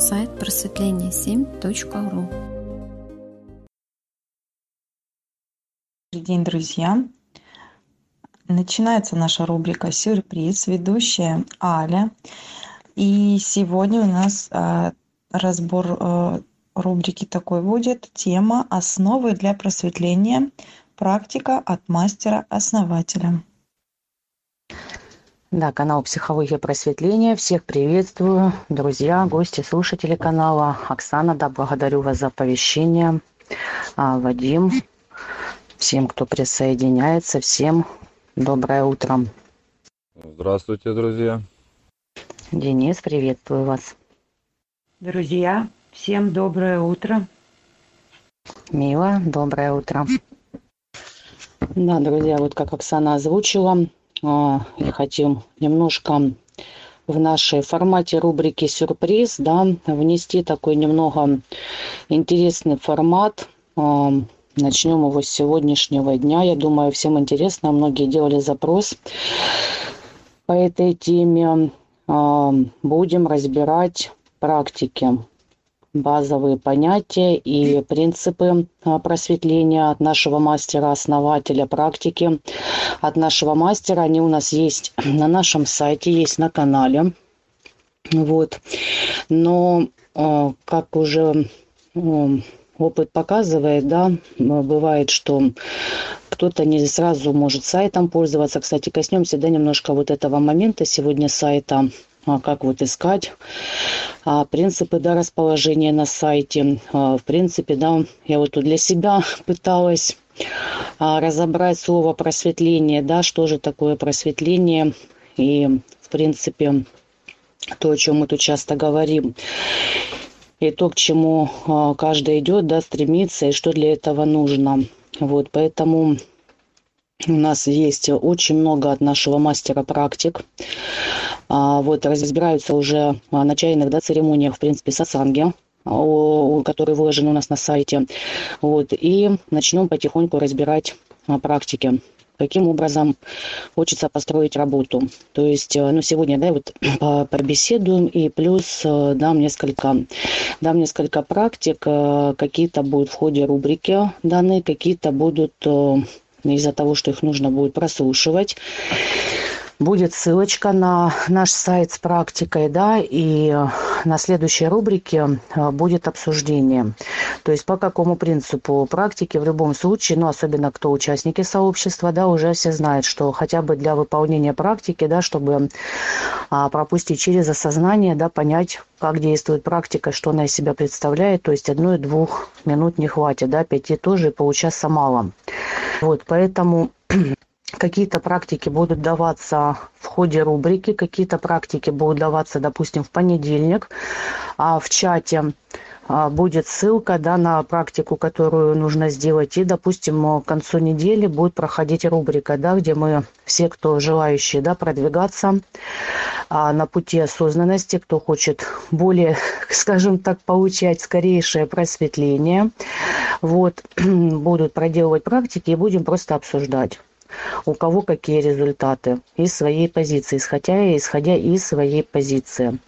сайт просветление7.ру. Добрый день, друзья! Начинается наша рубрика «Сюрприз», ведущая Аля. И сегодня у нас а, разбор а, рубрики такой будет. Тема «Основы для просветления. Практика от мастера-основателя». Да, канал «Психология просветления». Всех приветствую, друзья, гости, слушатели канала. Оксана, да, благодарю вас за оповещение. А, Вадим, всем, кто присоединяется, всем доброе утро. Здравствуйте, друзья. Денис, приветствую вас. Друзья, всем доброе утро. Мила, доброе утро. Да, друзья, вот как Оксана озвучила, а, я хотим немножко в нашей формате рубрики «Сюрприз» да, внести такой немного интересный формат. А, начнем его с сегодняшнего дня. Я думаю, всем интересно. Многие делали запрос по этой теме. А, будем разбирать практики базовые понятия и принципы а, просветления от нашего мастера-основателя практики, от нашего мастера. Они у нас есть на нашем сайте, есть на канале. Вот. Но, а, как уже опыт показывает, да, бывает, что кто-то не сразу может сайтом пользоваться. Кстати, коснемся, да, немножко вот этого момента сегодня сайта а как вот искать а, принципы да, расположения на сайте. А, в принципе, да, я вот тут для себя пыталась а, разобрать слово просветление, да, что же такое просветление и, в принципе, то, о чем мы тут часто говорим. И то, к чему а, каждый идет, да, стремится, и что для этого нужно. Вот, поэтому у нас есть очень много от нашего мастера практик. А, вот, разбираются уже на чайных да, церемониях, в принципе, сасанги, которые выложены у нас на сайте. Вот, и начнем потихоньку разбирать а, практики каким образом хочется построить работу. То есть, э, ну, сегодня, да, вот побеседуем и плюс э, дам несколько, дам несколько практик, э, какие-то будут в ходе рубрики данные, какие-то будут из-за того, что их нужно будет прослушивать будет ссылочка на наш сайт с практикой, да, и на следующей рубрике э, будет обсуждение. То есть по какому принципу практики в любом случае, ну, особенно кто участники сообщества, да, уже все знают, что хотя бы для выполнения практики, да, чтобы а, пропустить через осознание, да, понять, как действует практика, что она из себя представляет, то есть одной-двух минут не хватит, да, пяти тоже и получаса мало. Вот, поэтому какие-то практики будут даваться в ходе рубрики, какие-то практики будут даваться, допустим, в понедельник. А в чате а, будет ссылка да, на практику, которую нужно сделать. И, допустим, к концу недели будет проходить рубрика, да, где мы все, кто желающие да, продвигаться а, на пути осознанности, кто хочет более, скажем так, получать скорейшее просветление, вот, будут проделывать практики и будем просто обсуждать у кого какие результаты из своей позиции, исходя, исходя из своей позиции.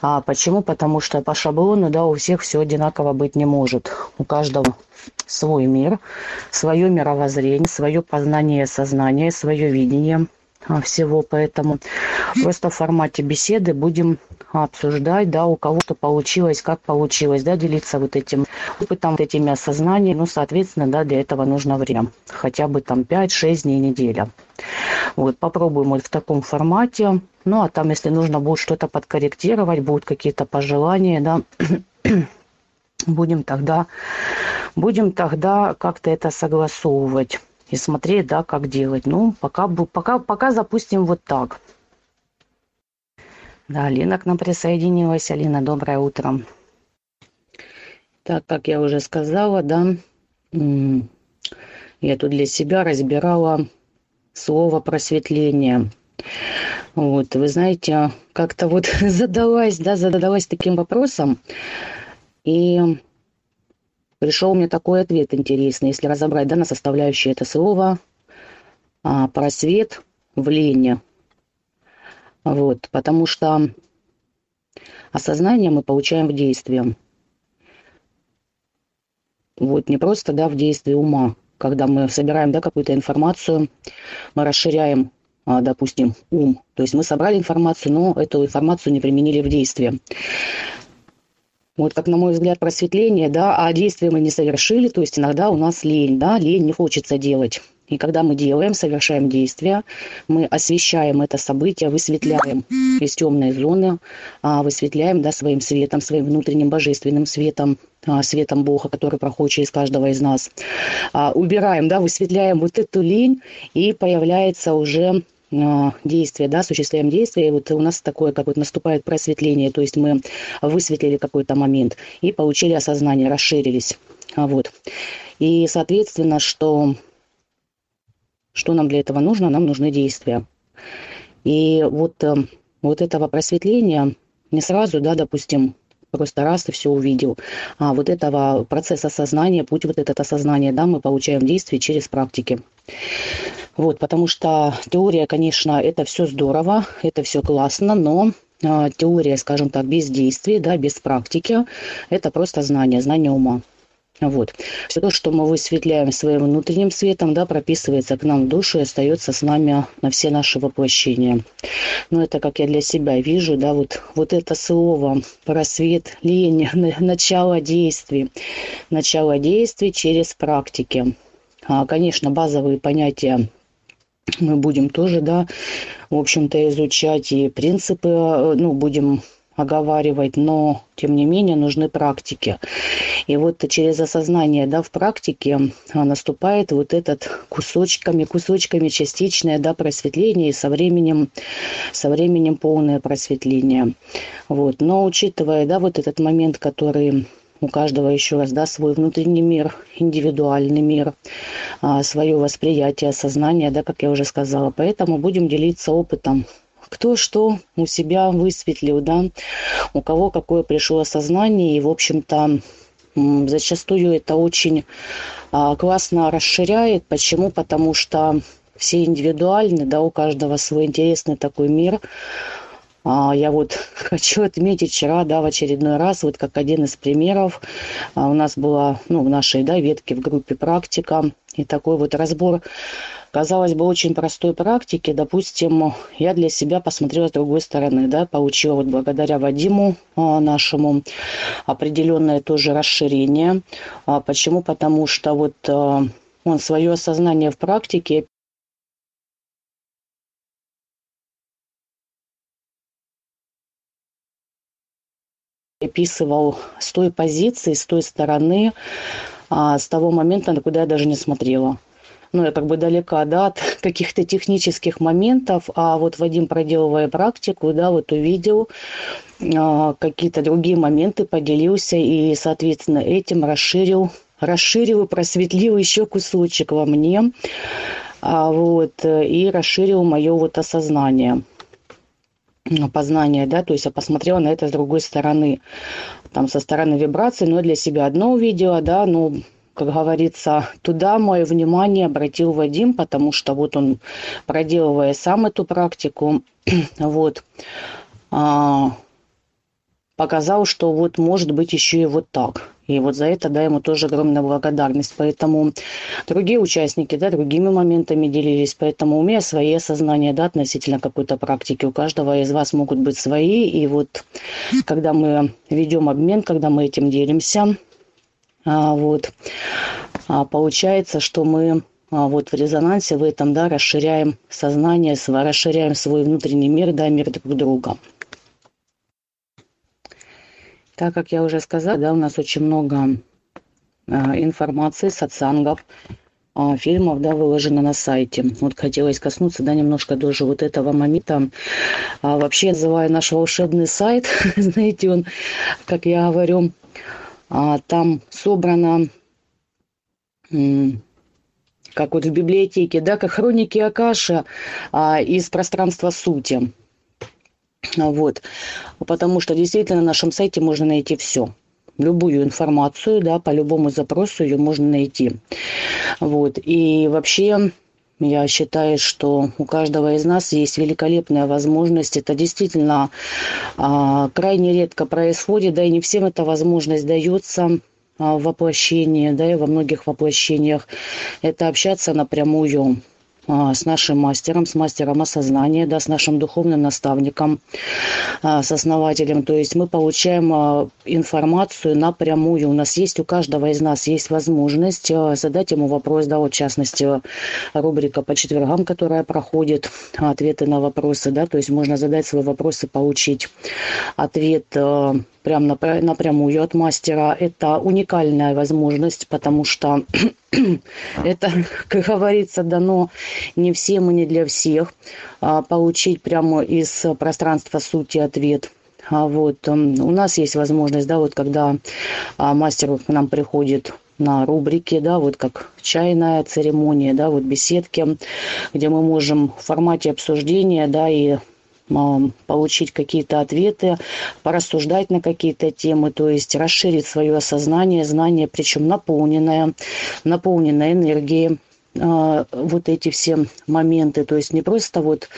А почему? Потому что по шаблону да, у всех все одинаково быть не может. У каждого свой мир, свое мировоззрение, свое познание сознания, свое видение – а, всего, поэтому просто в формате беседы будем обсуждать, да, у кого-то получилось, как получилось, да, делиться вот этим опытом, вот этими осознаниями, ну, соответственно, да, для этого нужно время, хотя бы там 5-6 дней, неделя. Вот, попробуем вот в таком формате, ну, а там, если нужно будет что-то подкорректировать, будут какие-то пожелания, да, будем тогда, будем тогда как-то это согласовывать и смотреть, да, как делать. Ну, пока, пока, пока запустим вот так. Да, Алина к нам присоединилась. Алина, доброе утро. Так, как я уже сказала, да, я тут для себя разбирала слово просветление. Вот, вы знаете, как-то вот задалась, да, задалась таким вопросом. И пришел мне такой ответ интересный, если разобрать да, на составляющие это слово а, просвет в лени. Вот, потому что осознание мы получаем в действии. Вот не просто, да, в действии ума, когда мы собираем, да, какую-то информацию, мы расширяем, а, допустим, ум. То есть мы собрали информацию, но эту информацию не применили в действии. Вот как, на мой взгляд, просветление, да, а действия мы не совершили, то есть иногда у нас лень, да, лень не хочется делать. И когда мы делаем, совершаем действия, мы освещаем это событие, высветляем из темной зоны, а, высветляем да, своим светом, своим внутренним божественным светом, а, светом Бога, который проходит через каждого из нас. А, убираем, да, высветляем вот эту лень, и появляется уже действие, да, осуществляем действие, и вот у нас такое, как вот наступает просветление, то есть мы высветлили какой-то момент и получили осознание, расширились, вот. И, соответственно, что что нам для этого нужно? Нам нужны действия. И вот, э, вот этого просветления не сразу, да, допустим, просто раз и все увидел. А вот этого процесса осознания, путь вот этот осознания, да, мы получаем действие через практики. Вот, потому что теория, конечно, это все здорово, это все классно, но э, теория, скажем так, без действий, да, без практики, это просто знание, знание ума. Вот. Все то, что мы высветляем своим внутренним светом, да, прописывается к нам в душу и остается с нами на все наши воплощения. Но это как я для себя вижу, да, вот, вот это слово просвет, лень, начало действий. Начало действий через практики. А, конечно, базовые понятия мы будем тоже, да, в общем-то, изучать и принципы, э, ну, будем оговаривать, но тем не менее нужны практики. И вот через осознание да, в практике а, наступает вот этот кусочками, кусочками частичное да, просветление и со временем, со временем полное просветление. Вот. Но учитывая да, вот этот момент, который у каждого еще раз, да, свой внутренний мир, индивидуальный мир, а, свое восприятие, сознание, да, как я уже сказала. Поэтому будем делиться опытом кто что у себя высветлил, да, у кого какое пришло осознание, и, в общем-то, зачастую это очень а, классно расширяет. Почему? Потому что все индивидуальны, да, у каждого свой интересный такой мир. А, я вот хочу отметить вчера, да, в очередной раз, вот как один из примеров, а, у нас была, ну, в нашей, да, ветке в группе практика, и такой вот разбор казалось бы, очень простой практики, допустим, я для себя посмотрела с другой стороны, да, получила вот благодаря Вадиму а, нашему определенное тоже расширение. А, почему? Потому что вот а, он свое осознание в практике описывал с той позиции, с той стороны, с того момента, куда я даже не смотрела ну, я как бы далека, да, от каких-то технических моментов, а вот Вадим, проделывая практику, да, вот увидел а, какие-то другие моменты, поделился и, соответственно, этим расширил, расширил и просветлил еще кусочек во мне, а, вот, и расширил мое вот осознание познание, да, то есть я посмотрела на это с другой стороны, там со стороны вибраций, но для себя одно увидела, да, ну, как говорится, туда мое внимание обратил Вадим, потому что вот он, проделывая сам эту практику, вот, а, показал, что вот может быть еще и вот так. И вот за это, да, ему тоже огромная благодарность. Поэтому другие участники, да, другими моментами делились. Поэтому у меня свои осознания, да, относительно какой-то практики. У каждого из вас могут быть свои. И вот когда мы ведем обмен, когда мы этим делимся, вот. А, получается, что мы а, вот в резонансе в этом, да, расширяем сознание, расширяем свой внутренний мир, да, мир друг друга. Так как я уже сказала, да, у нас очень много а, информации, сатсангов, а, фильмов, да, выложено на сайте. Вот хотелось коснуться, да, немножко тоже вот этого момента. А, вообще, называю наш волшебный сайт, знаете, он, как я говорю, а, там собрано, как вот в библиотеке, да, как хроники Акаша а, из пространства сути. Вот. Потому что действительно на нашем сайте можно найти все. Любую информацию, да, по любому запросу ее можно найти. Вот. И вообще я считаю, что у каждого из нас есть великолепная возможность. Это действительно а, крайне редко происходит, да и не всем эта возможность дается а, в воплощении, да и во многих воплощениях. Это общаться напрямую а, с нашим мастером, с мастером осознания, да, с нашим духовным наставником, а, с основателем. То есть мы получаем а, информацию напрямую. У нас есть, у каждого из нас есть возможность задать ему вопрос, да, вот в частности, рубрика по четвергам, которая проходит, ответы на вопросы, да, то есть можно задать свои вопросы, получить ответ прям напрямую от мастера. Это уникальная возможность, потому что это, как говорится, дано не всем и не для всех. А, получить прямо из пространства сути ответ. А вот у нас есть возможность, да, вот когда а, мастер к нам приходит на рубрике, да, вот как чайная церемония, да, вот беседки, где мы можем в формате обсуждения, да, и получить какие-то ответы, порассуждать на какие-то темы, то есть расширить свое осознание, знание, причем наполненное, наполненное энергией, а, вот эти все моменты, то есть не просто вот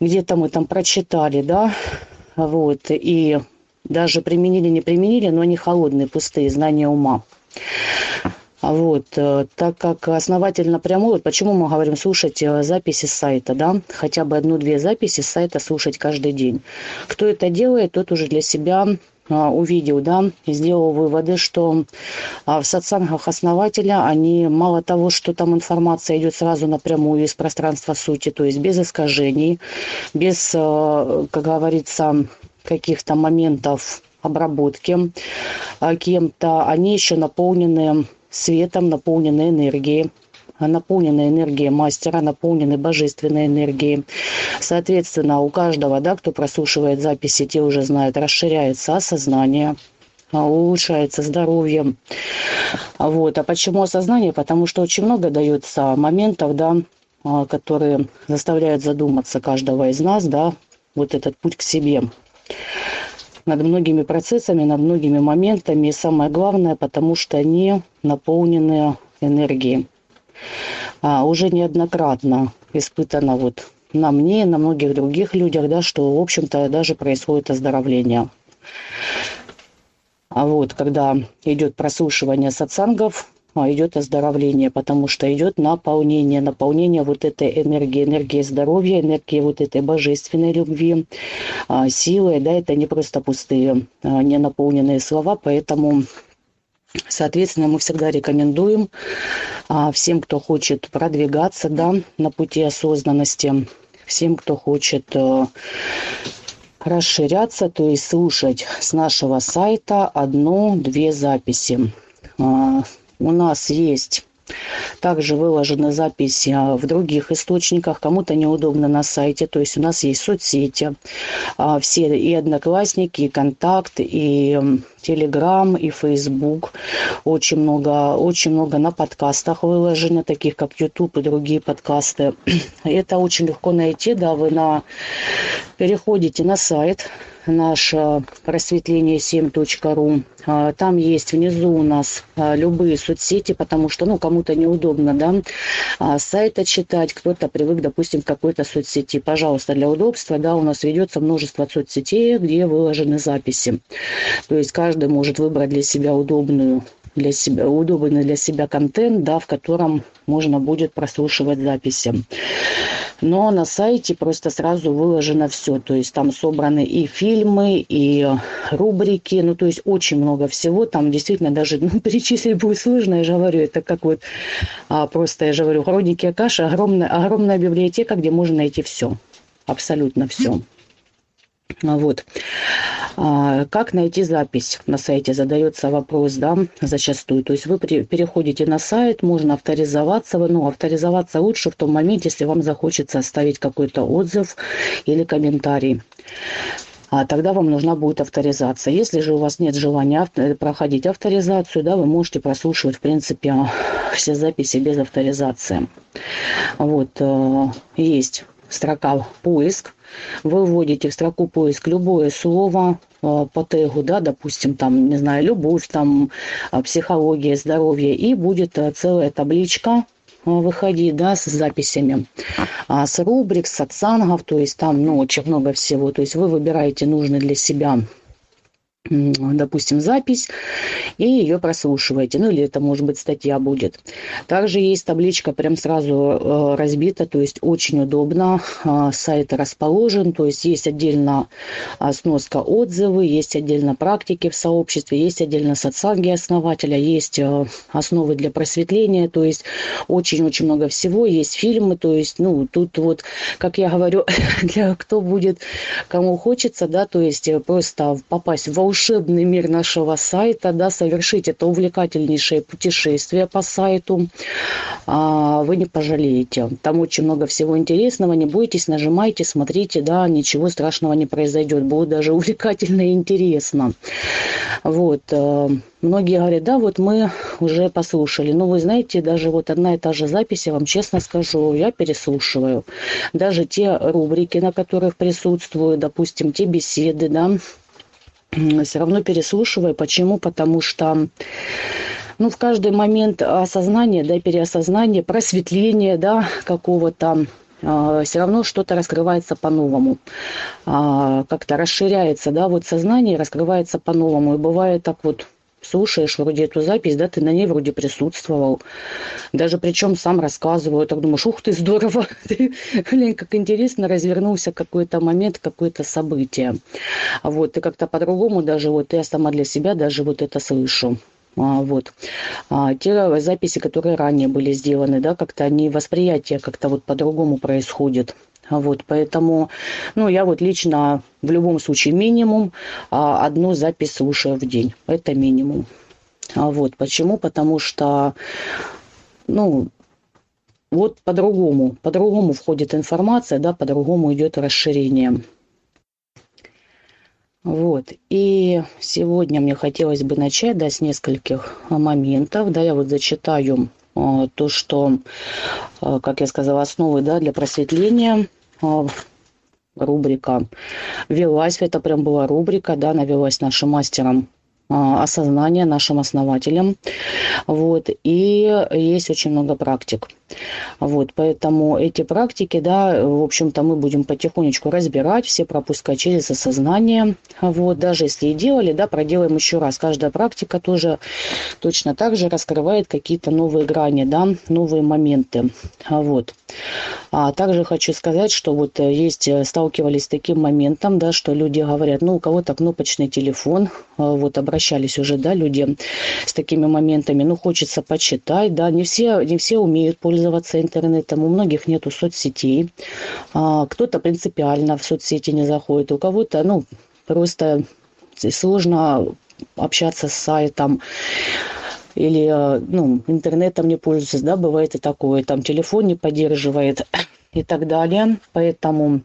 где-то мы там прочитали, да, вот, и даже применили, не применили, но они холодные, пустые, знания ума. Вот, э, так как основатель напрямую, вот почему мы говорим слушать э, записи с сайта, да, хотя бы одну-две записи с сайта слушать каждый день. Кто это делает, тот уже для себя а, увидел, да, и сделал выводы, что а, в сатсангах основателя они мало того, что там информация идет сразу напрямую из пространства сути, то есть без искажений, без, э, как говорится, каких-то моментов обработки кем-то, они еще наполнены светом, наполнены энергией, наполнены энергией мастера, наполнены божественной энергией. Соответственно, у каждого, да, кто прослушивает записи, те уже знают, расширяется осознание, а, улучшается здоровье. Вот. А почему осознание? Потому что очень много дается моментов, да, а, которые заставляют задуматься каждого из нас, да, вот этот путь к себе над многими процессами, над многими моментами. И самое главное, потому что они наполнены энергией. А, уже неоднократно испытано вот на мне и на многих других людях, да, что, в общем-то, даже происходит оздоровление. А вот, когда идет прослушивание сатсангов, идет оздоровление, потому что идет наполнение, наполнение вот этой энергии, энергии здоровья, энергии вот этой божественной любви, а, силы, да, это не просто пустые, а, не наполненные слова, поэтому Соответственно, мы всегда рекомендуем а, всем, кто хочет продвигаться да, на пути осознанности, всем, кто хочет а, расширяться, то есть слушать с нашего сайта одну-две записи. У нас есть также выложены записи а, в других источниках. Кому-то неудобно на сайте. То есть у нас есть соцсети. А, все и Одноклассники, и Контакт, и Телеграм, и Фейсбук. Очень много, очень много на подкастах выложено, таких как YouTube и другие подкасты. Это очень легко найти. Да, вы на... переходите на сайт наш просветление 7.ру. А, там есть внизу у нас а, любые соцсети, потому что, ну, кому-то неудобно, да, а, сайта читать, кто-то привык, допустим, к какой-то соцсети. Пожалуйста, для удобства, да, у нас ведется множество соцсетей, где выложены записи. То есть каждый может выбрать для себя удобную для себя, удобный для себя контент, да, в котором можно будет прослушивать записи. Но на сайте просто сразу выложено все. То есть там собраны и фильмы, и рубрики. Ну, то есть очень много всего. Там действительно даже ну, перечислить будет сложно. Я же говорю, это как вот а, просто, я же говорю, хроники Акаши. Огромная, огромная библиотека, где можно найти все. Абсолютно все. Вот. А, как найти запись на сайте? Задается вопрос, да, зачастую. То есть вы переходите на сайт, можно авторизоваться. Ну, авторизоваться лучше в том моменте, если вам захочется оставить какой-то отзыв или комментарий. А тогда вам нужна будет авторизация. Если же у вас нет желания проходить авторизацию, да, вы можете прослушивать, в принципе, все записи без авторизации. Вот, э, есть строка «Поиск», вы вводите в строку поиск любое слово э, по тегу, да, допустим, там, не знаю, любовь, там, э, психология, здоровье, и будет э, целая табличка выходить, да, с записями, а, с рубрик, с сатсангов, то есть там, ну, очень много всего. То есть вы выбираете нужный для себя допустим, запись, и ее прослушиваете. Ну, или это, может быть, статья будет. Также есть табличка прям сразу э, разбита, то есть очень удобно. Э, сайт расположен, то есть есть отдельно э, сноска отзывы, есть отдельно практики в сообществе, есть отдельно социалги основателя, есть э, основы для просветления, то есть очень-очень много всего. Есть фильмы, то есть, ну, тут вот, как я говорю, для кто будет, кому хочется, да, то есть просто попасть в волшебство волшебный мир нашего сайта, да, совершить это увлекательнейшее путешествие по сайту. А, вы не пожалеете. Там очень много всего интересного. Не бойтесь, нажимайте, смотрите, да, ничего страшного не произойдет. Будет даже увлекательно и интересно. Вот. Э, многие говорят, да, вот мы уже послушали. Но вы знаете, даже вот одна и та же запись, я вам честно скажу, я переслушиваю. Даже те рубрики, на которых присутствую, допустим, те беседы, да, все равно переслушиваю. Почему? Потому что ну, в каждый момент осознания, да, переосознания, просветления, да, какого-то, э, все равно что-то раскрывается по-новому. Э, как-то расширяется, да, вот сознание раскрывается по-новому. И бывает так вот, слушаешь вроде эту запись, да, ты на ней вроде присутствовал. Даже причем сам рассказываю, так думаешь, ух ты, здорово, блин, как интересно развернулся какой-то момент, какое-то событие. Вот, и как-то по-другому даже вот я сама для себя даже вот это слышу. А, вот. А, те записи, которые ранее были сделаны, да, как-то они, восприятие как-то вот по-другому происходит. Вот, поэтому, ну, я вот лично в любом случае минимум а, одну запись слушаю в день. Это минимум. А вот, почему? Потому что, ну, вот по-другому, по-другому входит информация, да, по-другому идет расширение. Вот, и сегодня мне хотелось бы начать, да, с нескольких моментов, да, я вот зачитаю то, что, а, как я сказала, основы да, для просветления а, рубрика велась, это прям была рубрика, да, навелась нашим мастером осознания нашим основателям. Вот. И есть очень много практик. Вот, поэтому эти практики, да, в общем-то, мы будем потихонечку разбирать, все пропускать через осознание. Вот, даже если и делали, да, проделаем еще раз. Каждая практика тоже точно так же раскрывает какие-то новые грани, да, новые моменты. Вот. А также хочу сказать, что вот есть, сталкивались с таким моментом, да, что люди говорят, ну, у кого-то кнопочный телефон, вот обращались уже, да, люди с такими моментами, ну, хочется почитать, да, не все, не все умеют пользоваться пользоваться интернетом, у многих нету соцсетей, а, кто-то принципиально в соцсети не заходит, у кого-то, ну, просто сложно общаться с сайтом или, а, ну, интернетом не пользуется, да, бывает и такое, там телефон не поддерживает и так далее. Поэтому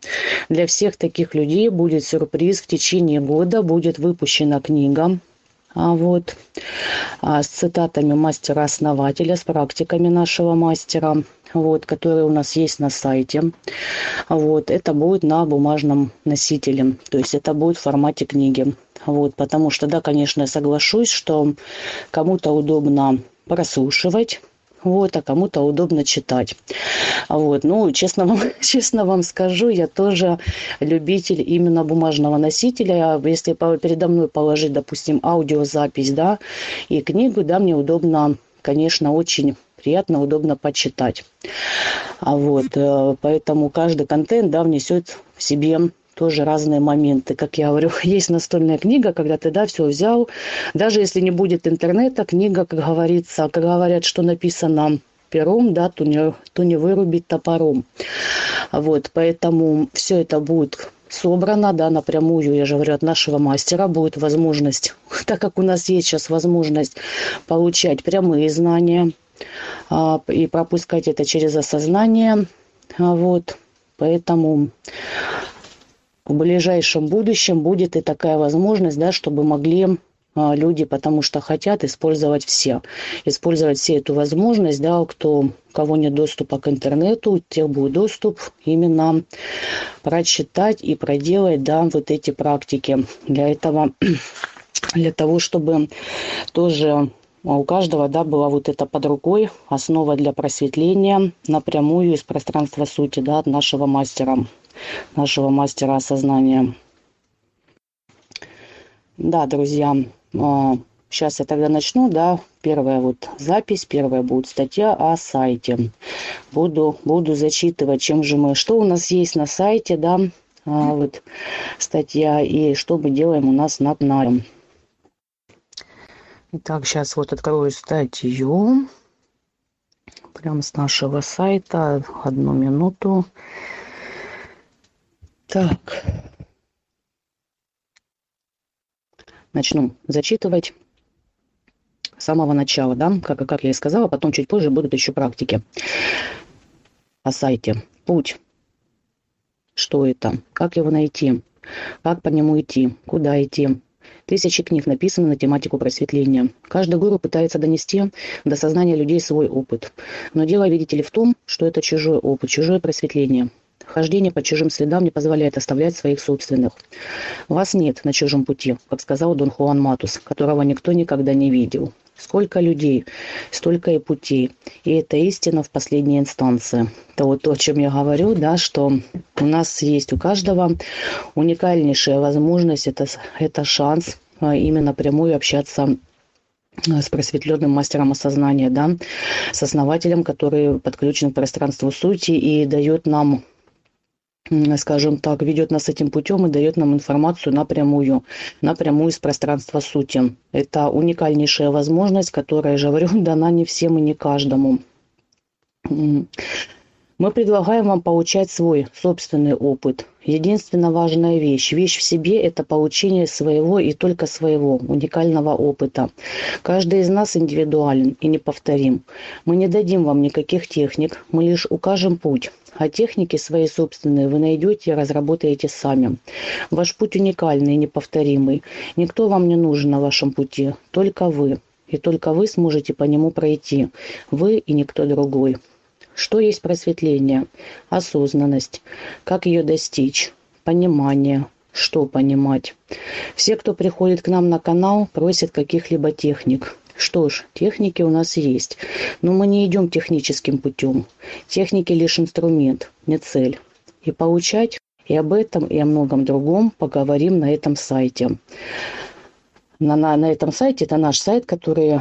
для всех таких людей будет сюрприз. В течение года будет выпущена книга вот а, с цитатами мастера-основателя, с практиками нашего мастера, вот, которые у нас есть на сайте. Вот, это будет на бумажном носителе, то есть это будет в формате книги. Вот, потому что, да, конечно, я соглашусь, что кому-то удобно прослушивать, вот, а кому-то удобно читать. Вот, ну, честно вам, честно вам скажу, я тоже любитель именно бумажного носителя. Если передо мной положить, допустим, аудиозапись, да, и книгу, да, мне удобно, конечно, очень приятно, удобно почитать. А вот, э, поэтому каждый контент, да, внесет в себе тоже разные моменты. Как я говорю, есть настольная книга, когда ты, да, все взял. Даже если не будет интернета, книга, как говорится, как говорят, что написано пером, да, то не, то не вырубить топором. Вот, поэтому все это будет собрано, да, напрямую, я же говорю, от нашего мастера будет возможность, так как у нас есть сейчас возможность получать прямые знания а, и пропускать это через осознание, а, вот, поэтому в ближайшем будущем будет и такая возможность, да, чтобы могли а, люди, потому что хотят использовать все. Использовать все эту возможность, да, кто, кого нет доступа к интернету, тех будет доступ именно прочитать и проделать, да, вот эти практики. Для этого, для того, чтобы тоже а у каждого, да, была вот это под рукой основа для просветления напрямую из пространства сути, да, от нашего мастера, нашего мастера осознания. Да, друзья, сейчас я тогда начну, да, первая вот запись, первая будет статья о сайте. Буду, буду зачитывать, чем же мы, что у нас есть на сайте, да, вот статья и что мы делаем у нас на канале. Итак, сейчас вот открою статью. Прямо с нашего сайта. Одну минуту. Так. Начну зачитывать с самого начала, да, как, как я и сказала, потом чуть позже будут еще практики о сайте. Путь. Что это? Как его найти? Как по нему идти? Куда идти? Тысячи книг написаны на тематику просветления. Каждый гуру пытается донести до сознания людей свой опыт. Но дело, видите ли, в том, что это чужой опыт, чужое просветление. Хождение по чужим следам не позволяет оставлять своих собственных. Вас нет на чужом пути, как сказал Дон Хуан Матус, которого никто никогда не видел. Сколько людей, столько и путей. И это истина в последней инстанции. Это вот то, о чем я говорю, да, что у нас есть у каждого уникальнейшая возможность, это, это шанс а, именно прямую общаться а, с просветленным мастером осознания, да, с основателем, который подключен к пространству сути и дает нам скажем так, ведет нас этим путем и дает нам информацию напрямую, напрямую из пространства сути. Это уникальнейшая возможность, которая, же говорю, дана не всем и не каждому. Мы предлагаем вам получать свой собственный опыт. Единственная важная вещь. Вещь в себе – это получение своего и только своего уникального опыта. Каждый из нас индивидуален и неповторим. Мы не дадим вам никаких техник, мы лишь укажем путь. А техники свои собственные вы найдете и разработаете сами. Ваш путь уникальный и неповторимый. Никто вам не нужен на вашем пути, только вы. И только вы сможете по нему пройти. Вы и никто другой. Что есть просветление? Осознанность. Как ее достичь? Понимание. Что понимать? Все, кто приходит к нам на канал, просят каких-либо техник. Что ж, техники у нас есть, но мы не идем техническим путем. Техники лишь инструмент, не цель. И получать и об этом, и о многом другом поговорим на этом сайте. На, на, на этом сайте, это наш сайт, который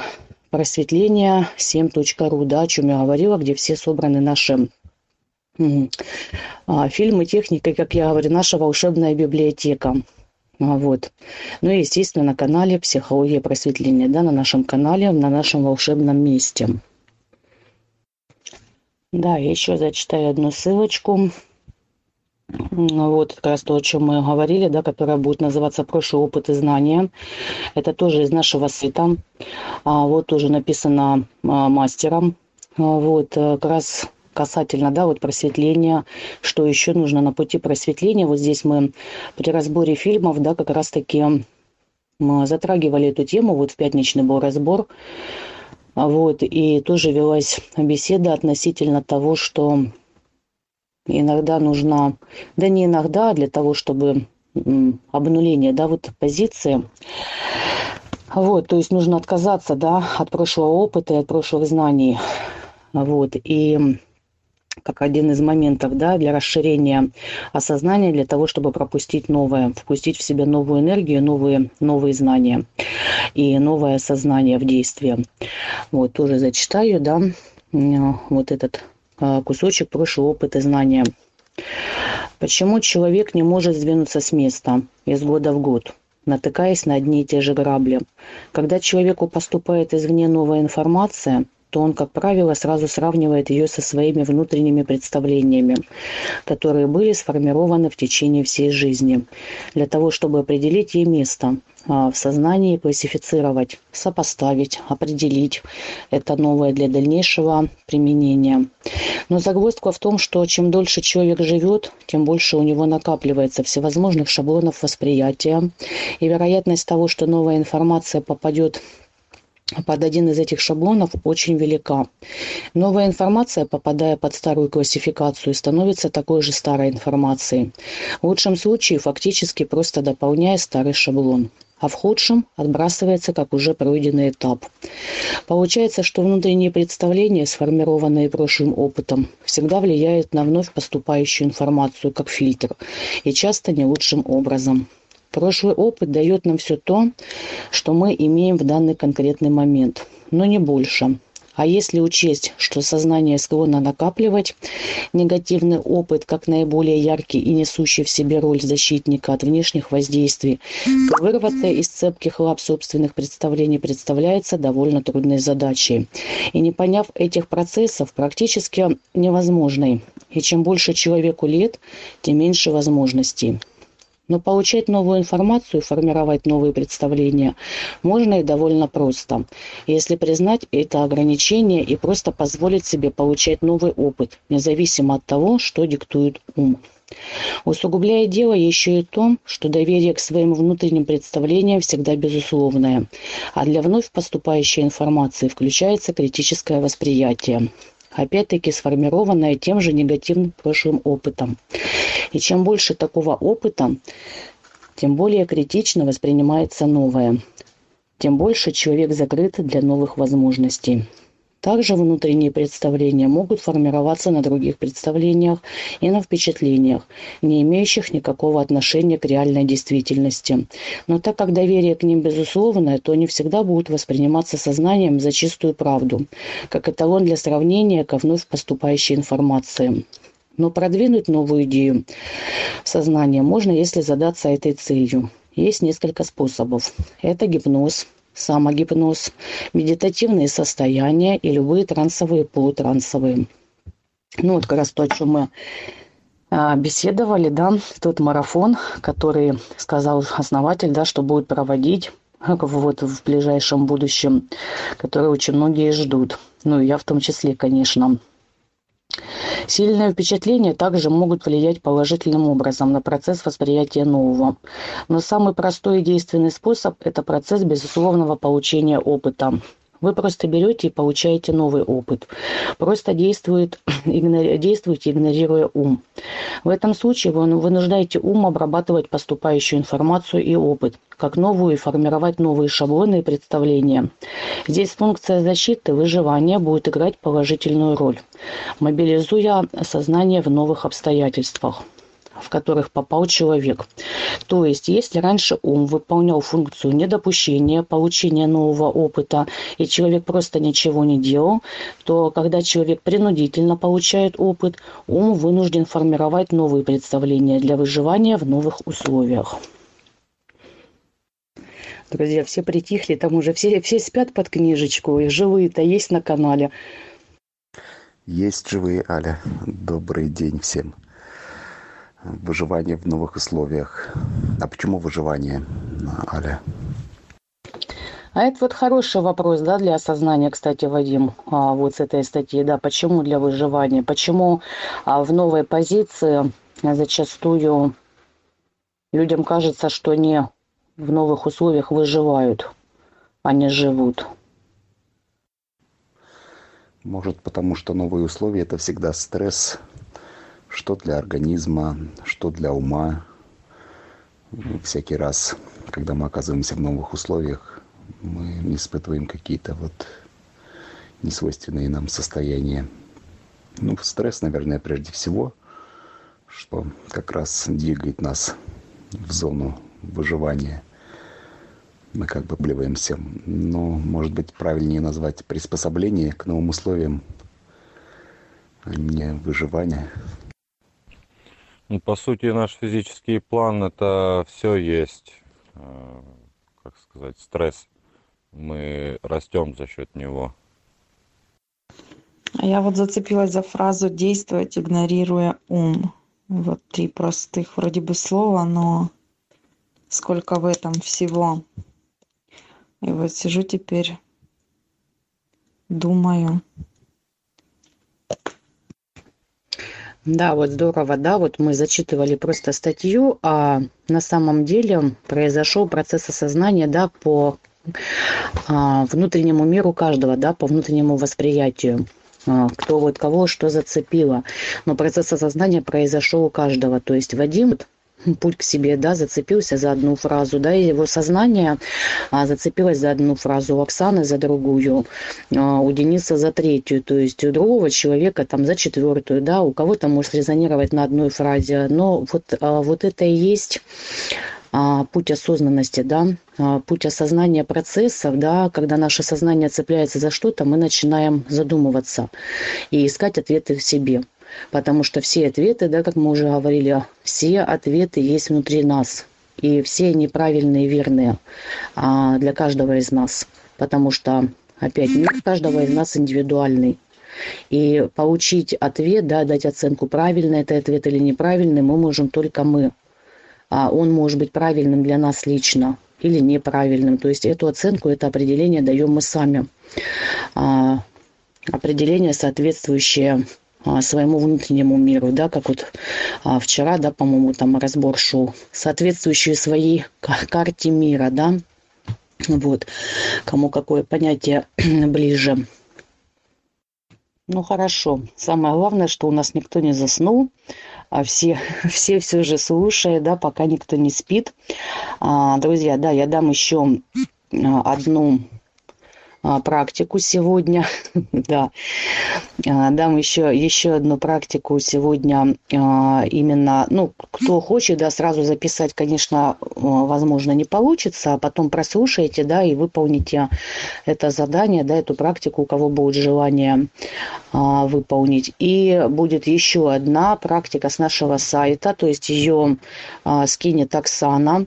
просветление 7.ру, да, о чем я говорила, где все собраны наши а, фильмы, техника, как я говорю, наша волшебная библиотека. А, вот. Ну и, естественно, на канале «Психология просветления», да, на нашем канале, на нашем волшебном месте. Да, еще зачитаю одну ссылочку. Вот как раз то, о чем мы говорили, да, которая будет называться «Прошлый опыт и знания». Это тоже из нашего сайта. А, вот тоже написано а, мастером. А, вот э, как раз касательно, да, вот просветления, что еще нужно на пути просветления. Вот здесь мы при разборе фильмов, да, как раз-таки мы затрагивали эту тему, вот в пятничный был разбор, вот, и тоже велась беседа относительно того, что иногда нужна, да не иногда, а для того, чтобы обнуление, да, вот позиции, вот, то есть нужно отказаться, да, от прошлого опыта и от прошлых знаний, вот, и как один из моментов да, для расширения осознания, для того, чтобы пропустить новое, впустить в себя новую энергию, новые, новые знания и новое сознание в действии. Вот, тоже зачитаю, да, вот этот а, кусочек прошлый опыт и знания. Почему человек не может сдвинуться с места из года в год? натыкаясь на одни и те же грабли. Когда человеку поступает извне новая информация, то он, как правило, сразу сравнивает ее со своими внутренними представлениями, которые были сформированы в течение всей жизни, для того, чтобы определить ей место а, в сознании, классифицировать, сопоставить, определить. Это новое для дальнейшего применения. Но загвоздка в том, что чем дольше человек живет, тем больше у него накапливается всевозможных шаблонов восприятия, и вероятность того, что новая информация попадет под один из этих шаблонов очень велика. Новая информация, попадая под старую классификацию, становится такой же старой информацией. В лучшем случае фактически просто дополняя старый шаблон. а в худшем отбрасывается как уже пройденный этап. Получается, что внутренние представления, сформированные прошлым опытом, всегда влияют на вновь поступающую информацию как фильтр, и часто не лучшим образом. Прошлый опыт дает нам все то, что мы имеем в данный конкретный момент, но не больше. А если учесть, что сознание склонно накапливать негативный опыт как наиболее яркий и несущий в себе роль защитника от внешних воздействий, то вырваться из цепких лап собственных представлений представляется довольно трудной задачей. И не поняв этих процессов, практически невозможной. И чем больше человеку лет, тем меньше возможностей. Но получать новую информацию, формировать новые представления можно и довольно просто, если признать это ограничение и просто позволить себе получать новый опыт, независимо от того, что диктует ум. Усугубляя дело еще и то, что доверие к своим внутренним представлениям всегда безусловное, а для вновь поступающей информации включается критическое восприятие опять-таки сформированное тем же негативным прошлым опытом. И чем больше такого опыта, тем более критично воспринимается новое, тем больше человек закрыт для новых возможностей. Также внутренние представления могут формироваться на других представлениях и на впечатлениях, не имеющих никакого отношения к реальной действительности. Но так как доверие к ним безусловное, то они всегда будут восприниматься сознанием за чистую правду, как эталон для сравнения ко вновь поступающей информации. Но продвинуть новую идею в сознание можно, если задаться этой целью. Есть несколько способов. Это гипноз, самогипноз, медитативные состояния и любые трансовые, полутрансовые. Ну, вот как раз то, о чем мы а, беседовали, да, тот марафон, который сказал основатель, да, что будет проводить вот в ближайшем будущем, который очень многие ждут. Ну, я в том числе, конечно. Сильные впечатления также могут влиять положительным образом на процесс восприятия нового. Но самый простой и действенный способ – это процесс безусловного получения опыта. Вы просто берете и получаете новый опыт. Просто действует, игнори, действуете, игнорируя ум. В этом случае вы вынуждаете ум обрабатывать поступающую информацию и опыт, как новую и формировать новые шаблоны и представления. Здесь функция защиты, выживания будет играть положительную роль, мобилизуя сознание в новых обстоятельствах в которых попал человек. То есть, если раньше ум выполнял функцию недопущения, получения нового опыта, и человек просто ничего не делал, то когда человек принудительно получает опыт, ум вынужден формировать новые представления для выживания в новых условиях. Друзья, все притихли, там уже все, все спят под книжечку, и живые-то есть на канале. Есть живые, Аля. Добрый день всем выживание в новых условиях. А почему выживание, Аля? А это вот хороший вопрос, да, для осознания, кстати, Вадим, а, вот с этой статьи, да, почему для выживания, почему а, в новой позиции зачастую людям кажется, что они в новых условиях выживают, а не живут. Может, потому что новые условия – это всегда стресс, что для организма, что для ума. Всякий раз, когда мы оказываемся в новых условиях, мы испытываем какие-то вот несвойственные нам состояния. Ну, стресс, наверное, прежде всего, что как раз двигает нас в зону выживания. Мы как бы блеваемся. Но, может быть, правильнее назвать приспособление к новым условиям, а не выживание. Ну, по сути, наш физический план это все есть, э, как сказать, стресс. Мы растем за счет него. А я вот зацепилась за фразу «действовать, игнорируя ум». Вот три простых вроде бы слова, но сколько в этом всего. И вот сижу теперь, думаю. Да, вот здорово, да, вот мы зачитывали просто статью, а на самом деле произошел процесс осознания, да, по а, внутреннему миру каждого, да, по внутреннему восприятию а, кто вот кого что зацепило. Но процесс осознания произошел у каждого. То есть Вадим путь к себе, да, зацепился за одну фразу, да, и его сознание а, зацепилось за одну фразу, у Оксаны за другую, а, у Дениса за третью, то есть у другого человека там за четвертую, да, у кого-то может резонировать на одной фразе, но вот, а, вот это и есть путь осознанности, да, путь осознания процессов, да, когда наше сознание цепляется за что-то, мы начинаем задумываться и искать ответы в себе. Потому что все ответы, да, как мы уже говорили, все ответы есть внутри нас. И все неправильные, верные а, для каждого из нас. Потому что, опять, мир каждого из нас индивидуальный. И получить ответ, да, дать оценку, правильный это ответ или неправильный, мы можем только мы а он может быть правильным для нас лично или неправильным. То есть эту оценку, это определение даем мы сами. А, определение, соответствующее своему внутреннему миру, да, как вот а, вчера, да, по-моему, там разбор шел, соответствующие своей карте мира, да, вот, кому какое понятие ближе. Ну хорошо. Самое главное, что у нас никто не заснул, а все, все все же слушают, да, пока никто не спит. А, друзья, да, я дам еще а, одну а, практику сегодня. да. А, дам еще, еще одну практику сегодня. А, именно, ну, кто хочет, да, сразу записать, конечно, возможно, не получится, а потом прослушайте, да, и выполните это задание, да, эту практику, у кого будет желание выполнить. И будет еще одна практика с нашего сайта, то есть ее скинет Оксана.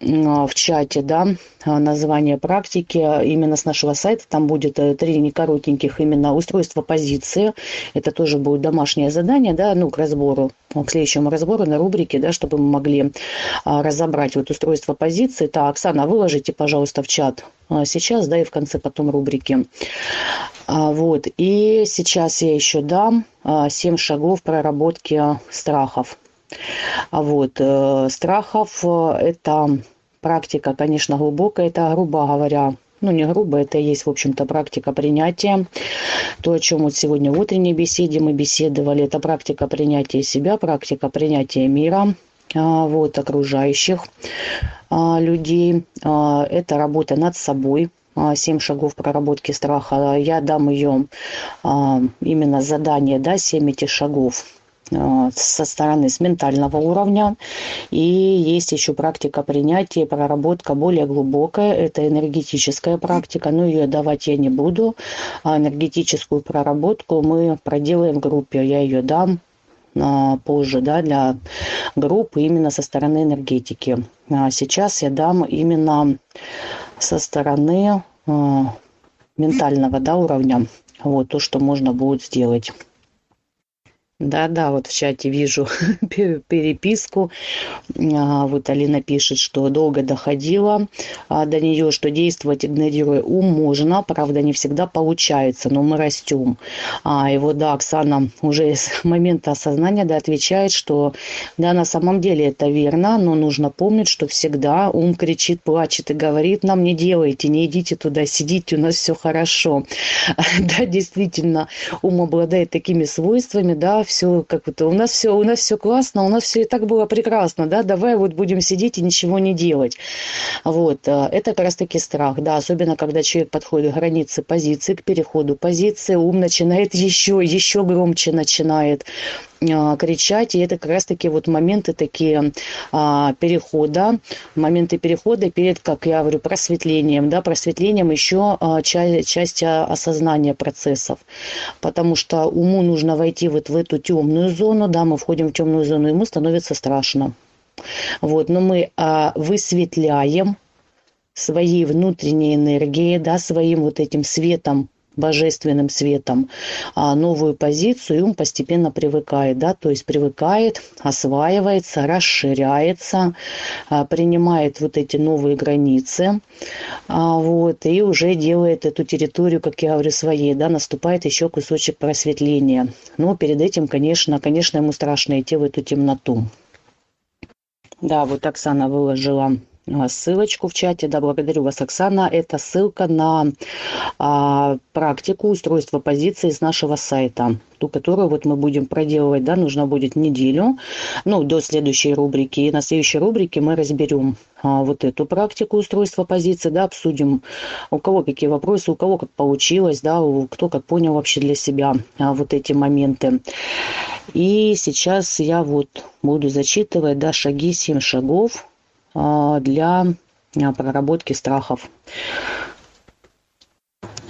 А, в чате, да, а, название практики именно с нашего сайта. Там будет э, три некоротеньких именно устройства позиции. Это тоже будет домашнее задание, да, ну, к разбору, к следующему разбору на рубрике, да, чтобы мы могли а, разобрать вот устройство позиции. Так, Оксана, выложите, пожалуйста, в чат сейчас, да, и в конце потом рубрики. Вот, и сейчас я еще дам 7 шагов проработки страхов. А вот, э, страхов э, – это практика, конечно, глубокая, это, грубо говоря, ну, не грубо, это и есть, в общем-то, практика принятия. То, о чем вот сегодня в утренней беседе мы беседовали, это практика принятия себя, практика принятия мира, а, вот, окружающих людей. Это работа над собой, семь шагов проработки страха. Я дам ее именно задание, да, семь этих шагов Э, со стороны с ментального уровня. И есть еще практика принятия, проработка более глубокая. Это энергетическая практика, но ее давать я не буду. А энергетическую проработку мы проделаем в группе. Я ее дам а, позже да, для группы именно со стороны энергетики. А сейчас я дам именно со стороны а, ментального да, уровня вот то, что можно будет сделать. Да-да, вот в чате вижу переписку. А, вот Алина пишет, что долго доходила а, до нее, что действовать, игнорируя ум, можно. Правда, не всегда получается, но мы растем. А, и вот, да, Оксана уже с момента осознания да, отвечает, что да, на самом деле это верно, но нужно помнить, что всегда ум кричит, плачет и говорит нам, не делайте, не идите туда, сидите, у нас все хорошо. Да, действительно, ум обладает такими свойствами, да, все как это, у нас все, у нас все классно, у нас все и так было прекрасно, да, давай вот будем сидеть и ничего не делать. Вот, э, это как раз таки страх, да, особенно когда человек подходит к границе позиции, к переходу позиции, ум начинает еще, еще громче начинает кричать, и это как раз-таки вот моменты такие а, перехода, моменты перехода перед, как я говорю, просветлением, да, просветлением еще а, часть, часть осознания процессов, потому что уму нужно войти вот в эту темную зону, да, мы входим в темную зону, ему становится страшно, вот, но мы а, высветляем своей внутренней энергией, да, своим вот этим светом божественным светом а, новую позицию, и он постепенно привыкает, да, то есть привыкает, осваивается, расширяется, а, принимает вот эти новые границы, а, вот, и уже делает эту территорию, как я говорю, своей, да, наступает еще кусочек просветления. Но перед этим, конечно, конечно, ему страшно идти в эту темноту. Да, вот Оксана выложила ссылочку в чате. Да, благодарю вас, Оксана. Это ссылка на а, практику устройства позиции с нашего сайта. Ту, которую вот мы будем проделывать, да, нужно будет неделю, ну, до следующей рубрики. И на следующей рубрике мы разберем а, вот эту практику устройства позиции, да, обсудим, у кого какие вопросы, у кого как получилось, да, у, кто как понял вообще для себя а, вот эти моменты. И сейчас я вот буду зачитывать, да, шаги, 7 шагов, а, для а, проработки страхов.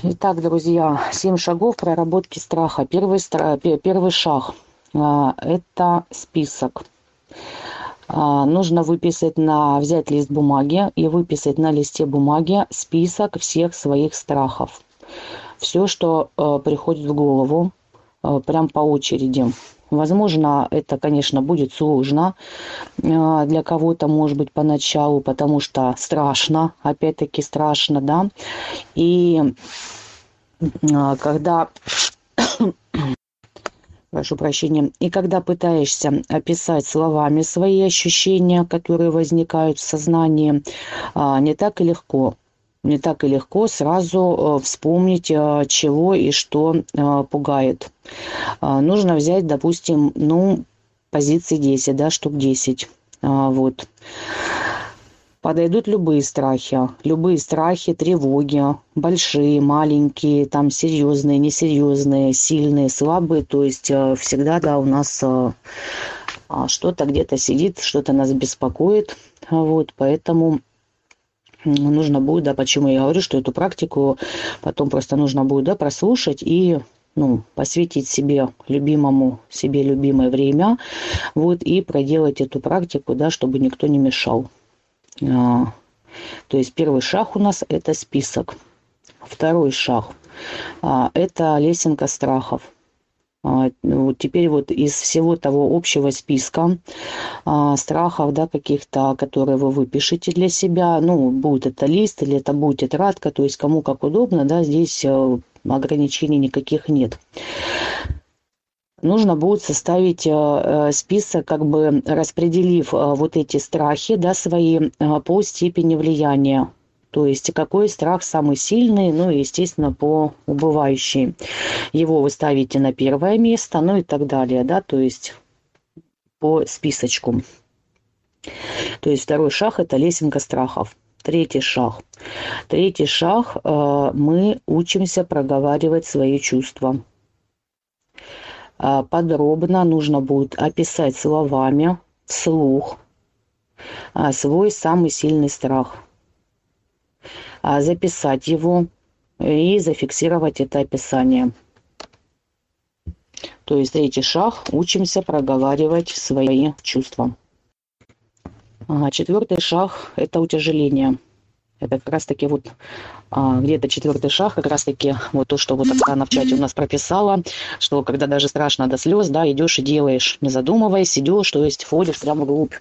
Итак, друзья, семь шагов проработки страха. Первый, первый шаг а, – это список. Нужно выписать на, взять лист бумаги и выписать на листе бумаги список всех своих страхов. Все, что приходит в голову, прям по очереди. Возможно, это, конечно, будет сложно а, для кого-то, может быть, поначалу, потому что страшно, опять-таки страшно, да. И а, когда прошу прощения, и когда пытаешься описать словами свои ощущения, которые возникают в сознании, а, не так и легко не так и легко сразу э, вспомнить, э, чего и что э, пугает. Нужно взять, допустим, ну, позиции 10, да, штук 10. Вот. Подойдут любые страхи, любые страхи, тревоги, большие, маленькие, там серьезные, несерьезные, сильные, слабые. То есть всегда, да, у нас что-то где-то сидит, что-то нас беспокоит. Вот, поэтому нужно будет, да, почему я говорю, что эту практику потом просто нужно будет, да, прослушать и ну, посвятить себе любимому, себе любимое время, вот, и проделать эту практику, да, чтобы никто не мешал. А, то есть первый шаг у нас – это список. Второй шаг а, – это лесенка страхов – а, ну, теперь вот из всего того общего списка а, страхов, да, каких-то, которые вы выпишете для себя, ну, будет это лист или это будет тетрадка, то есть кому как удобно, да, здесь э, ограничений никаких нет. Нужно будет составить э, э, список, как бы распределив вот эти страхи, да, свои по степени влияния то есть какой страх самый сильный, ну и, естественно, по убывающей. Его вы ставите на первое место, ну и так далее, да, то есть по списочку. То есть второй шаг – это лесенка страхов. Третий шаг. Третий шаг э, – мы учимся проговаривать свои чувства. Э, подробно нужно будет описать словами вслух э, свой самый сильный страх – записать его и зафиксировать это описание. То есть третий шаг – учимся проговаривать свои чувства. Четвертый шаг – это утяжеление. Это как раз-таки вот а, где-то четвертый шаг, как раз-таки вот то, что вот Оксана в чате у нас прописала, что когда даже страшно до слез, да, идешь и делаешь, не задумываясь, идешь, то есть входишь прямо вглубь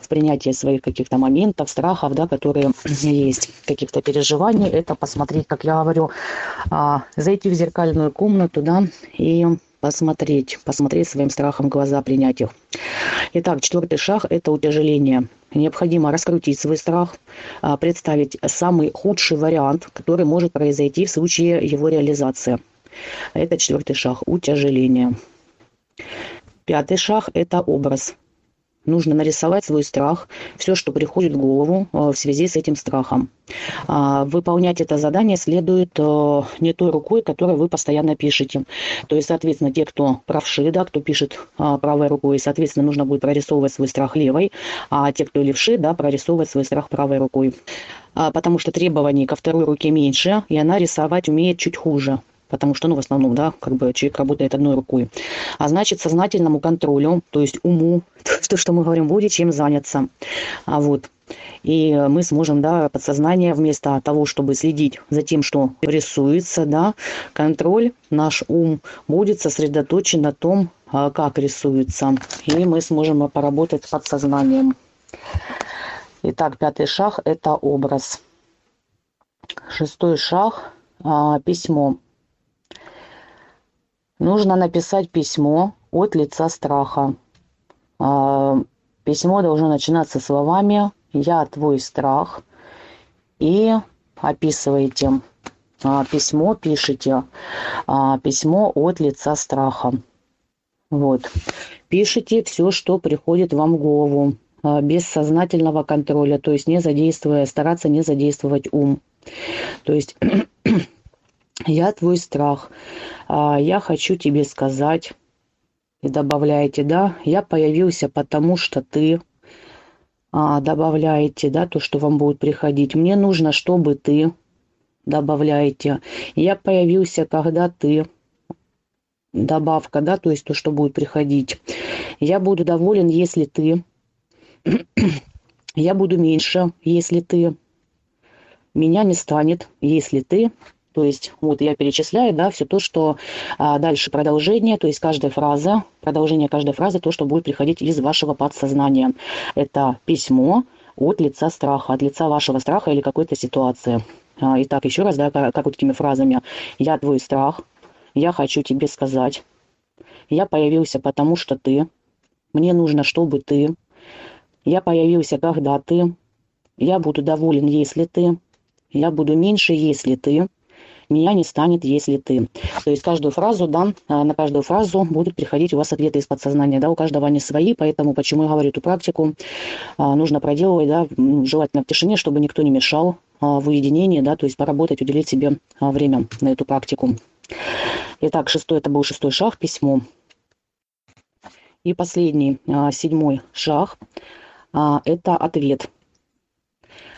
в принятие своих каких-то моментов, страхов, да, которые есть, каких-то переживаний, это посмотреть, как я говорю, а, зайти в зеркальную комнату, да, и посмотреть, посмотреть своим страхом в глаза, принять их. Итак, четвертый шаг – это утяжеление. Необходимо раскрутить свой страх, а, представить самый худший вариант, который может произойти в случае его реализации. Это четвертый шаг – утяжеление. Пятый шаг – это образ нужно нарисовать свой страх, все, что приходит в голову э, в связи с этим страхом. А, выполнять это задание следует э, не той рукой, которой вы постоянно пишете. То есть, соответственно, те, кто правши, да, кто пишет а, правой рукой, соответственно, нужно будет прорисовывать свой страх левой, а те, кто левши, да, прорисовывать свой страх правой рукой. А, потому что требований ко второй руке меньше, и она рисовать умеет чуть хуже потому что, ну, в основном, да, как бы человек работает одной рукой. А значит, сознательному контролю, то есть уму, то, что мы говорим, будет чем заняться. А вот. И мы сможем, да, подсознание вместо того, чтобы следить за тем, что рисуется, да, контроль, наш ум будет сосредоточен на том, а, как рисуется. И мы сможем поработать с подсознанием. Итак, пятый шаг – это образ. Шестой шаг а, – письмо. Нужно написать письмо от лица страха. А, письмо должно начинаться словами я твой страх. И описываете а, письмо, пишите а, письмо от лица страха. Вот. Пишите все, что приходит вам в голову, без сознательного контроля, то есть не задействуя, стараться не задействовать ум. То есть я твой страх, а, я хочу тебе сказать, и добавляете, да, я появился потому, что ты, а, добавляете, да, то, что вам будет приходить. Мне нужно, чтобы ты, добавляете. Я появился, когда ты, добавка, да, то есть то, что будет приходить. Я буду доволен, если ты. Я буду меньше, если ты. Меня не станет, если ты. То есть вот я перечисляю, да, все то, что а, дальше продолжение, то есть каждая фраза, продолжение каждой фразы, то, что будет приходить из вашего подсознания. Это письмо от лица страха, от лица вашего страха или какой-то ситуации. А, итак, еще раз, да, как, вот такими фразами. Я твой страх, я хочу тебе сказать. Я появился потому, что ты. Мне нужно, чтобы ты. Я появился, когда ты. Я буду доволен, если ты. Я буду меньше, если ты меня не станет, если ты. То есть каждую фразу, да, а, на каждую фразу будут приходить у вас ответы из подсознания, да, у каждого они свои, поэтому почему я говорю эту практику, а, нужно проделывать, да, желательно в тишине, чтобы никто не мешал а, в уединении, да, то есть поработать, уделить себе время на эту практику. Итак, шестой, это был шестой шаг, письмо. И последний, седьмой шаг, это ответ.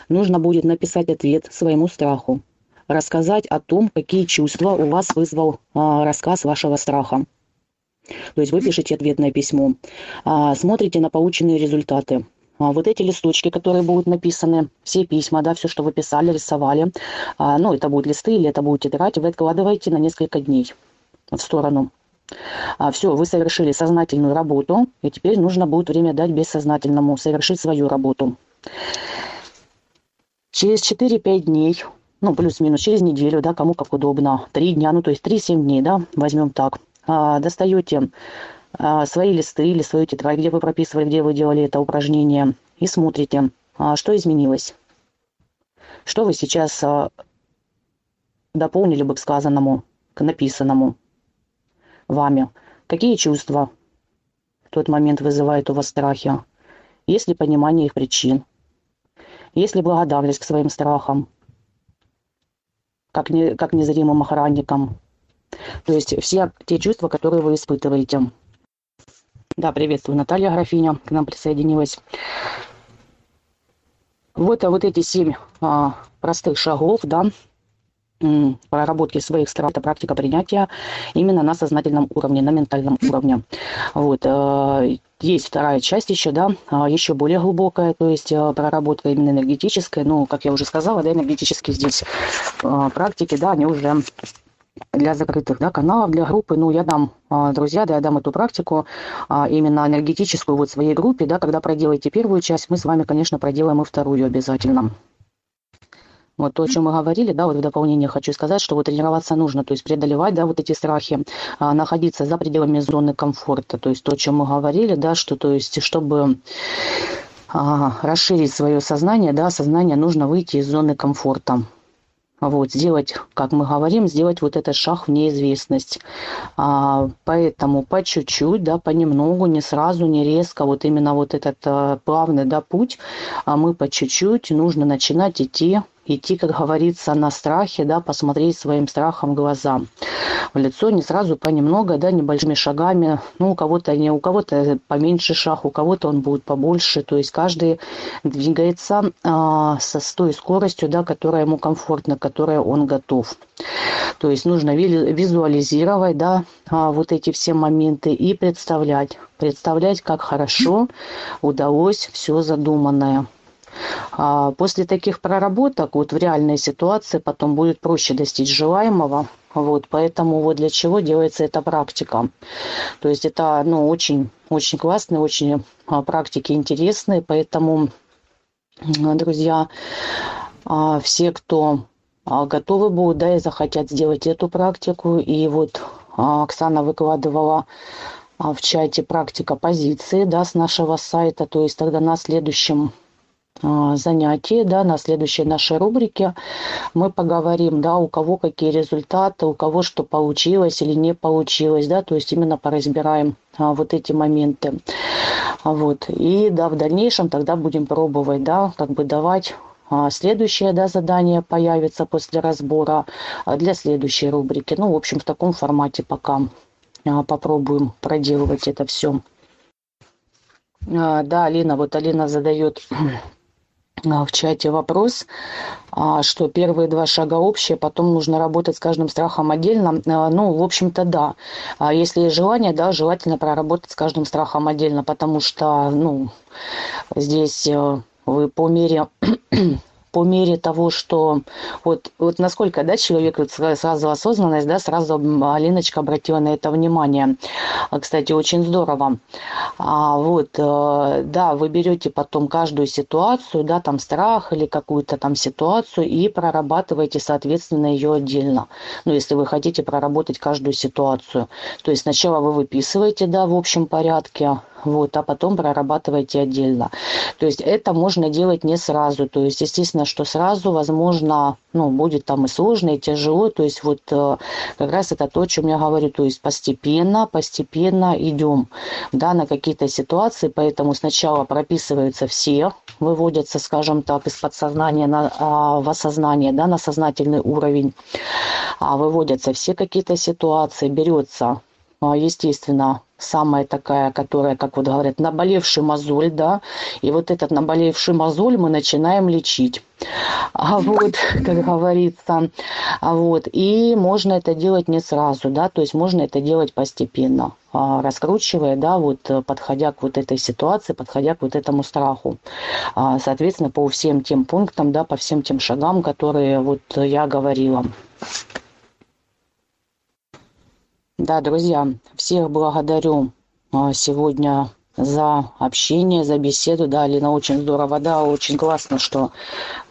Нужно будет написать ответ своему страху рассказать о том, какие чувства у вас вызвал а, рассказ вашего страха. То есть вы пишете ответное письмо, а, смотрите на полученные результаты. А, вот эти листочки, которые будут написаны, все письма, да, все, что вы писали, рисовали, а, ну, это будут листы или это будет тетрадь, вы откладываете на несколько дней в сторону. А, все, вы совершили сознательную работу, и теперь нужно будет время дать бессознательному совершить свою работу. Через 4-5 дней ну, плюс-минус через неделю, да, кому как удобно, три дня, ну, то есть три-семь дней, да, возьмем так. А, достаете а, свои листы или свою тетрадь, где вы прописывали, где вы делали это упражнение, и смотрите, а, что изменилось. Что вы сейчас а, дополнили бы к сказанному, к написанному вами. Какие чувства в тот момент вызывают у вас страхи? Есть ли понимание их причин? Есть ли благодарность к своим страхам? Как, не, как незримым охранникам. То есть все те чувства, которые вы испытываете. Да, приветствую, Наталья Графиня к нам присоединилась. Вот, а вот эти семь а, простых шагов, да, проработки своих стран, это практика принятия именно на сознательном уровне, на ментальном уровне. Вот. Э, есть вторая часть еще, да, а, еще более глубокая, то есть э, проработка именно энергетическая. Ну, как я уже сказала, да, энергетические здесь э, практики, да, они уже для закрытых да, каналов, для группы. Ну, я дам, друзья, да, я дам эту практику именно энергетическую вот своей группе, да, когда проделаете первую часть, мы с вами, конечно, проделаем и вторую обязательно. Вот то, о чем мы говорили, да, вот в дополнение хочу сказать, что вот тренироваться нужно, то есть преодолевать, да, вот эти страхи, а, находиться за пределами зоны комфорта, то есть то, о чем мы говорили, да, что, то есть, чтобы а, расширить свое сознание, да, сознание нужно выйти из зоны комфорта. Вот, сделать, как мы говорим, сделать вот этот шаг в неизвестность. А, поэтому по чуть-чуть, да, понемногу, не сразу, не резко, вот именно вот этот а, плавный, да, путь, а мы по чуть-чуть нужно начинать идти идти, как говорится, на страхе, да, посмотреть своим страхом в глаза, в лицо, не сразу, понемногу, да, небольшими шагами, ну, у кого-то не, у кого-то поменьше шаг, у кого-то он будет побольше, то есть каждый двигается а, со с той скоростью, да, которая ему комфортна, которая он готов. То есть нужно визуализировать, да, а, вот эти все моменты и представлять, представлять, как хорошо удалось все задуманное. А после таких проработок вот в реальной ситуации потом будет проще достичь желаемого. Вот, поэтому вот для чего делается эта практика. То есть это ну, очень, очень классные, очень а, практики интересные, поэтому, друзья, а, все, кто готовы будут, да, и захотят сделать эту практику, и вот Оксана выкладывала в чате практика позиции, да, с нашего сайта, то есть тогда на следующем занятии, да, на следующей нашей рубрике мы поговорим, да, у кого какие результаты, у кого что получилось или не получилось, да, то есть именно поразбираем а, вот эти моменты. Вот. И да, в дальнейшем тогда будем пробовать, да, как бы давать а, Следующее да, задание появится после разбора для следующей рубрики. Ну, в общем, в таком формате пока попробуем проделывать это все. Да, Алина, вот Алина задает в чате вопрос, а, что первые два шага общие, потом нужно работать с каждым страхом отдельно. А, ну, в общем-то, да. А если есть желание, да, желательно проработать с каждым страхом отдельно, потому что, ну, здесь э, вы по мере по мере того, что вот, вот насколько, да, человек вот сразу осознанность, да, сразу Алиночка обратила на это внимание. А, кстати, очень здорово. А, вот, э, да, вы берете потом каждую ситуацию, да, там страх или какую-то там ситуацию и прорабатываете, соответственно, ее отдельно. Ну, если вы хотите проработать каждую ситуацию. То есть сначала вы выписываете, да, в общем порядке, вот, а потом прорабатываете отдельно. То есть это можно делать не сразу. То есть, естественно, что сразу, возможно, ну, будет там и сложно, и тяжело. То есть вот э, как раз это то, о чем я говорю. То есть постепенно, постепенно идем да, на какие-то ситуации. Поэтому сначала прописываются все, выводятся, скажем так, из подсознания на, а, в осознание, да, на сознательный уровень. А выводятся все какие-то ситуации, берется, а, естественно, самая такая, которая, как вот говорят, наболевший мозоль, да, и вот этот наболевший мозоль мы начинаем лечить. А вот, как говорится, а вот, и можно это делать не сразу, да, то есть можно это делать постепенно, а, раскручивая, да, вот, подходя к вот этой ситуации, подходя к вот этому страху. А, соответственно, по всем тем пунктам, да, по всем тем шагам, которые вот я говорила. Да, друзья, всех благодарю а, сегодня за общение, за беседу. Да, Алина, очень здорово, да, очень классно, что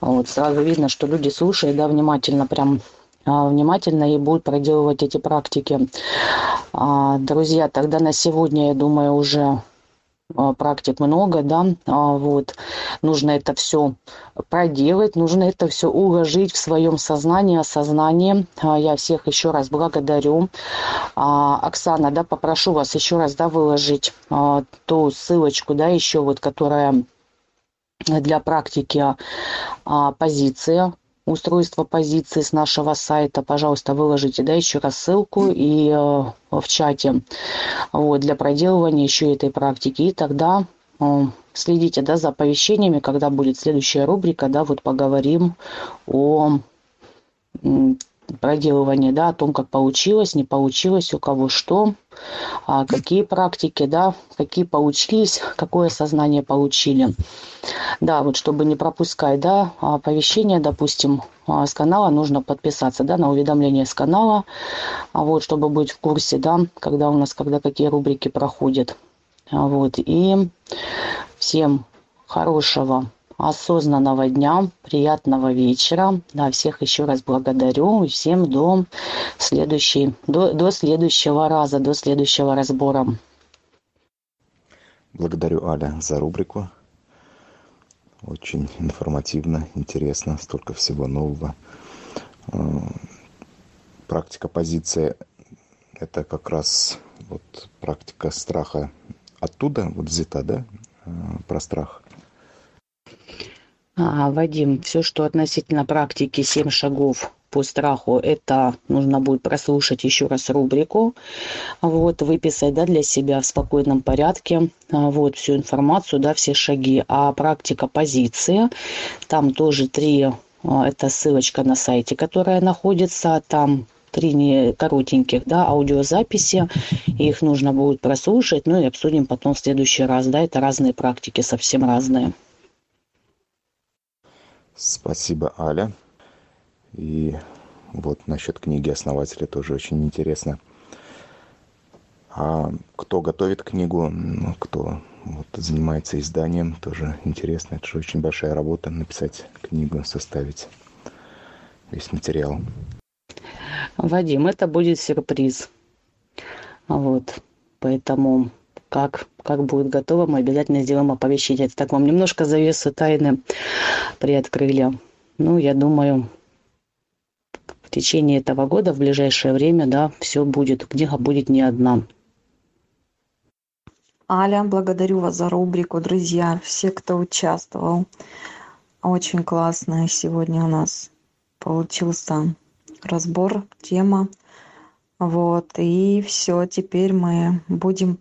вот сразу видно, что люди слушают, да, внимательно, прям а, внимательно и будут проделывать эти практики. А, друзья, тогда на сегодня, я думаю, уже а, практик много, да, а, вот, нужно это все проделать, нужно это все уложить в своем сознании, осознании. А, я всех еще раз благодарю. Оксана, да, попрошу вас еще раз, да, выложить ту ссылочку, да, еще вот, которая для практики позиция устройство позиции с нашего сайта, пожалуйста, выложите, да, еще раз ссылку и э, в чате вот, для проделывания еще этой практики. И тогда э, следите, да, за оповещениями, когда будет следующая рубрика, да, вот поговорим о проделывании, да, о том, как получилось, не получилось, у кого что, а какие практики, да, какие получились, какое сознание получили. Да, вот чтобы не пропускать, да, оповещения, допустим, а, с канала нужно подписаться, да, на уведомления с канала, а вот, чтобы быть в курсе, да, когда у нас, когда какие рубрики проходят. А вот, и всем хорошего осознанного дня, приятного вечера. Да, всех еще раз благодарю и всем до, следующей, до, до следующего раза, до следующего разбора. Благодарю, Аля, за рубрику. Очень информативно, интересно, столько всего нового. Э, практика позиции – это как раз вот практика страха оттуда вот взята, да, э, про страх. А, Вадим, все, что относительно практики «Семь шагов по страху», это нужно будет прослушать еще раз рубрику, вот, выписать, да, для себя в спокойном порядке, а, вот, всю информацию, да, все шаги. А практика позиции, там тоже три, а, это ссылочка на сайте, которая находится, там три не коротеньких, да, аудиозаписи, их нужно будет прослушать, ну и обсудим потом в следующий раз, да, это разные практики, совсем разные. Спасибо, Аля. И вот насчет книги основателя тоже очень интересно. А кто готовит книгу, ну, кто вот, занимается изданием, тоже интересно. Это же очень большая работа написать книгу, составить весь материал. Вадим, это будет сюрприз. Вот. Поэтому как, как будет готово, мы обязательно сделаем оповещение. Это так вам немножко завесу тайны приоткрыли. Ну, я думаю, в течение этого года, в ближайшее время, да, все будет. Книга будет не одна. Аля, благодарю вас за рубрику, друзья, все, кто участвовал. Очень классно сегодня у нас получился разбор, тема. Вот, и все, теперь мы будем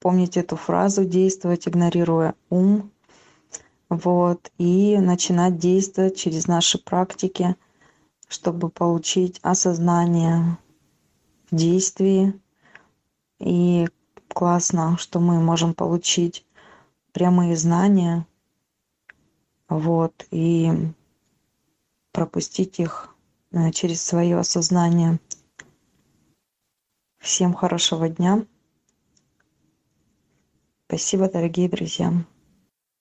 помнить эту фразу, действовать, игнорируя ум. Вот, и начинать действовать через наши практики, чтобы получить осознание в действии. И классно, что мы можем получить прямые знания, вот, и пропустить их э, через свое осознание. Всем хорошего дня. Спасибо, дорогие друзья.